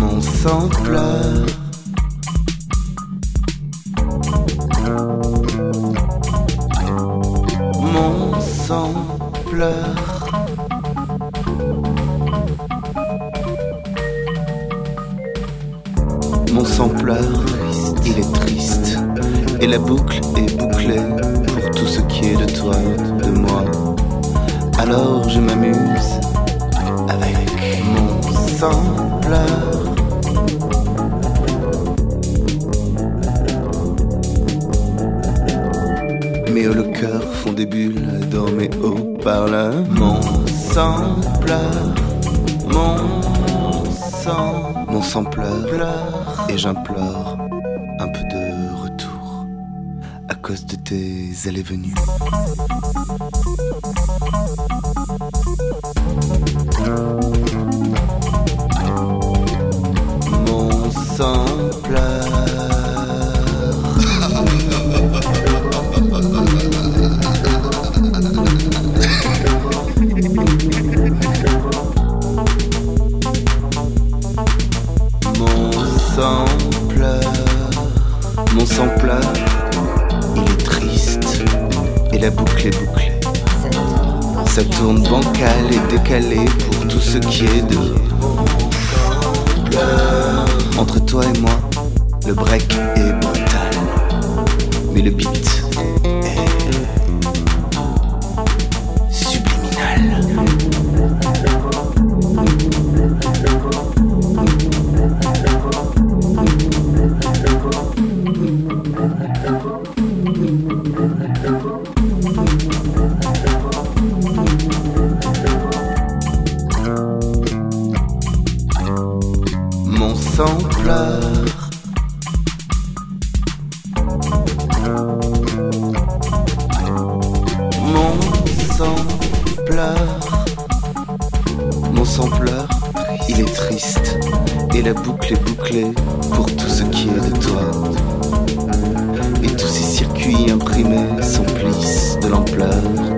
Mon sang pleure. Mon sang pleure. Mon sang pleure, il est triste. Et la boucle est bouclée pour tout ce qui est de toi, de moi. Alors je m'amuse avec mon sang pleure. Mes hauts le cœur font des bulles dans mes haut-parleurs. Mon sang pleure, mon sang, mon sang pleure et j'implore de tes allées-venues. Mon sang. Mon sang pleure, mon sang pleure, il est triste et la boucle est bouclée. Ça tourne bancal et décalé pour tout ce qui est de. Entre toi et moi, le break est brutal, mais le beat Mon sang pleure, mon sang pleure, il est triste, et la boucle est bouclée pour tout ce qui est de toi. Et tous ces circuits imprimés s'emplissent de l'ampleur.